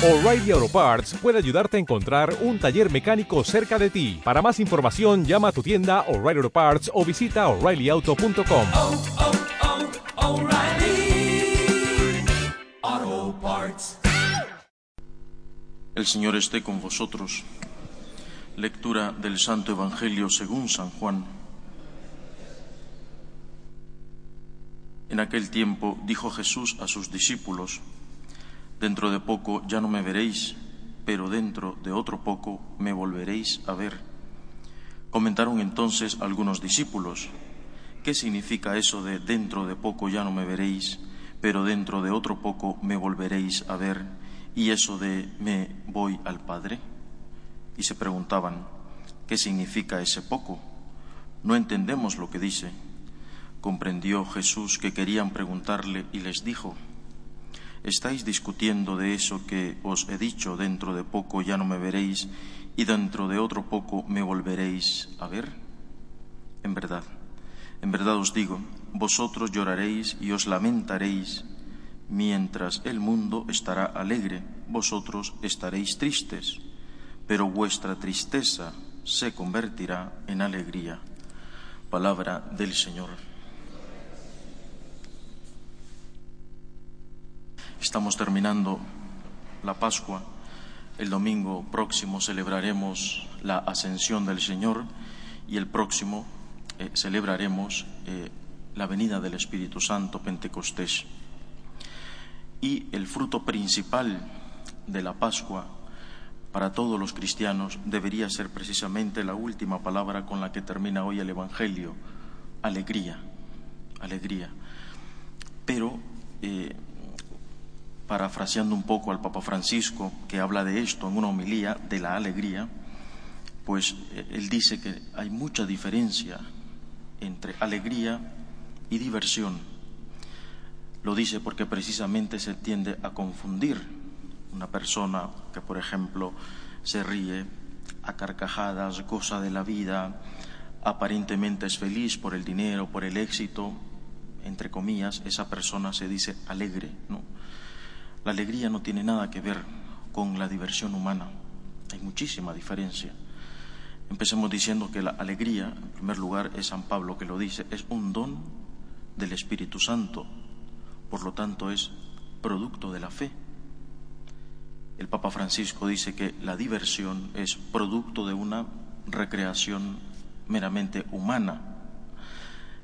O'Reilly Auto Parts puede ayudarte a encontrar un taller mecánico cerca de ti. Para más información, llama a tu tienda O'Reilly Auto Parts o visita oreillyauto.com. oh, oh, Parts. El Señor esté con vosotros. Lectura del Santo Evangelio según San Juan. En aquel tiempo dijo Jesús a sus discípulos, Dentro de poco ya no me veréis, pero dentro de otro poco me volveréis a ver. Comentaron entonces algunos discípulos, ¿qué significa eso de dentro de poco ya no me veréis, pero dentro de otro poco me volveréis a ver? Y eso de me voy al Padre. Y se preguntaban, ¿qué significa ese poco? No entendemos lo que dice. Comprendió Jesús que querían preguntarle y les dijo, ¿Estáis discutiendo de eso que os he dicho, dentro de poco ya no me veréis y dentro de otro poco me volveréis a ver? En verdad, en verdad os digo, vosotros lloraréis y os lamentaréis, mientras el mundo estará alegre, vosotros estaréis tristes, pero vuestra tristeza se convertirá en alegría. Palabra del Señor. Estamos terminando la Pascua. El domingo próximo celebraremos la ascensión del Señor y el próximo eh, celebraremos eh, la venida del Espíritu Santo Pentecostés. Y el fruto principal de la Pascua para todos los cristianos debería ser precisamente la última palabra con la que termina hoy el Evangelio, alegría, alegría. Pero eh, parafraseando un poco al Papa Francisco, que habla de esto en una homilía, de la alegría, pues eh, él dice que hay mucha diferencia entre alegría y diversión. Lo dice porque precisamente se tiende a confundir una persona que, por ejemplo, se ríe a carcajadas, goza de la vida, aparentemente es feliz por el dinero, por el éxito, entre comillas, esa persona se dice alegre, ¿no? La alegría no tiene nada que ver con la diversión humana. Hay muchísima diferencia. Empecemos diciendo que la alegría, en primer lugar, es San Pablo que lo dice, es un don del Espíritu Santo. Por lo tanto, es producto de la fe. El Papa Francisco dice que la diversión es producto de una recreación meramente humana.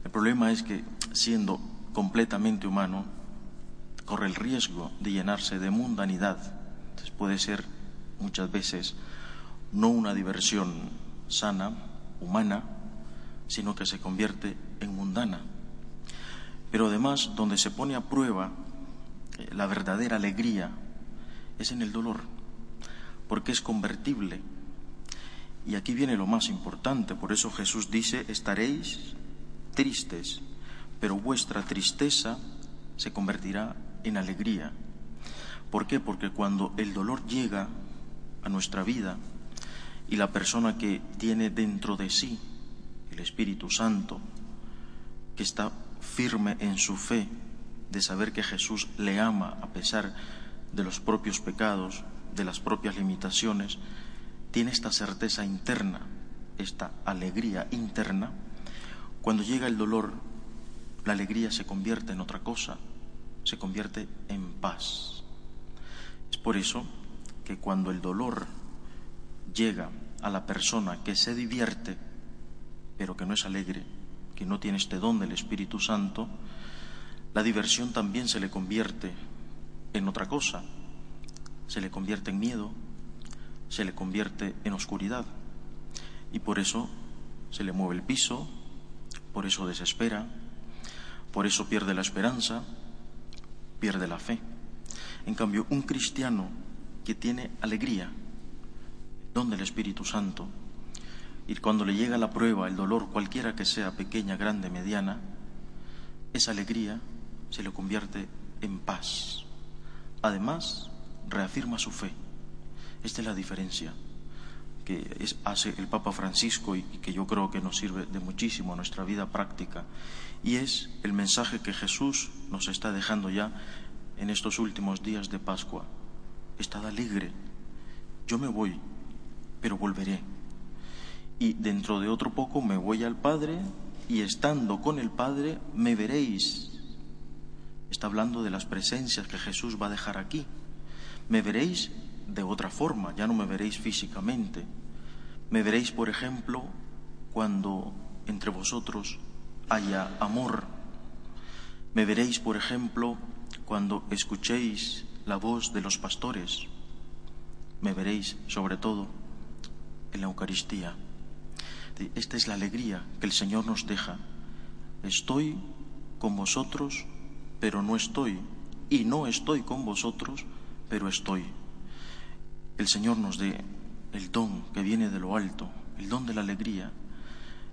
El problema es que, siendo completamente humano, corre el riesgo de llenarse de mundanidad. Puede ser muchas veces no una diversión sana, humana, sino que se convierte en mundana. Pero además, donde se pone a prueba eh, la verdadera alegría es en el dolor, porque es convertible. Y aquí viene lo más importante, por eso Jesús dice, estaréis tristes, pero vuestra tristeza se convertirá en alegría. ¿Por qué? Porque cuando el dolor llega a nuestra vida y la persona que tiene dentro de sí el Espíritu Santo, que está firme en su fe de saber que Jesús le ama a pesar de los propios pecados, de las propias limitaciones, tiene esta certeza interna, esta alegría interna, cuando llega el dolor, la alegría se convierte en otra cosa, se convierte en paz. Es por eso que cuando el dolor llega a la persona que se divierte, pero que no es alegre, que no tiene este don del Espíritu Santo, la diversión también se le convierte en otra cosa, se le convierte en miedo, se le convierte en oscuridad. Y por eso se le mueve el piso, por eso desespera, por eso pierde la esperanza, pierde la fe. En cambio, un cristiano que tiene alegría, donde el Espíritu Santo, y cuando le llega la prueba, el dolor, cualquiera que sea, pequeña, grande, mediana, esa alegría se le convierte en paz. Además, reafirma su fe. Esta es la diferencia que es, hace el Papa Francisco y, que yo creo que nos sirve de muchísimo a nuestra vida práctica. Y es el mensaje que Jesús nos está dejando ya en estos últimos días de Pascua. estad alegre. Yo me voy, pero volveré. Y dentro de otro poco me voy al Padre y estando con el Padre me veréis. Está hablando de las presencias que Jesús va a dejar aquí. Me veréis de otra forma, ya no me veréis físicamente. Me veréis, por ejemplo, cuando entre vosotros haya amor. Me veréis, por ejemplo, cuando escuchéis la voz de los pastores. Me veréis, sobre todo, en la Eucaristía. Esta es la alegría que el Señor nos deja. Estoy con vosotros, pero no estoy. Y no estoy con vosotros, pero estoy. El Señor nos dé el don que viene de lo alto, el don de la alegría,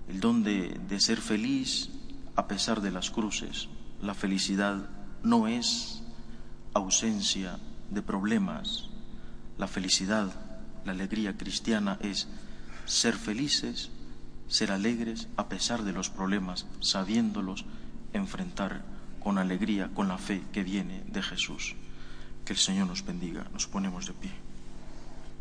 el don de, de ser feliz a pesar de las cruces. La felicidad no es ausencia de problemas. La felicidad, la alegría cristiana es ser felices ser alegres a pesar de los problemas, sabiéndolos enfrentar con alegría, con la fe que viene de Jesús. Que el Señor nos bendiga. Nos ponemos de pie.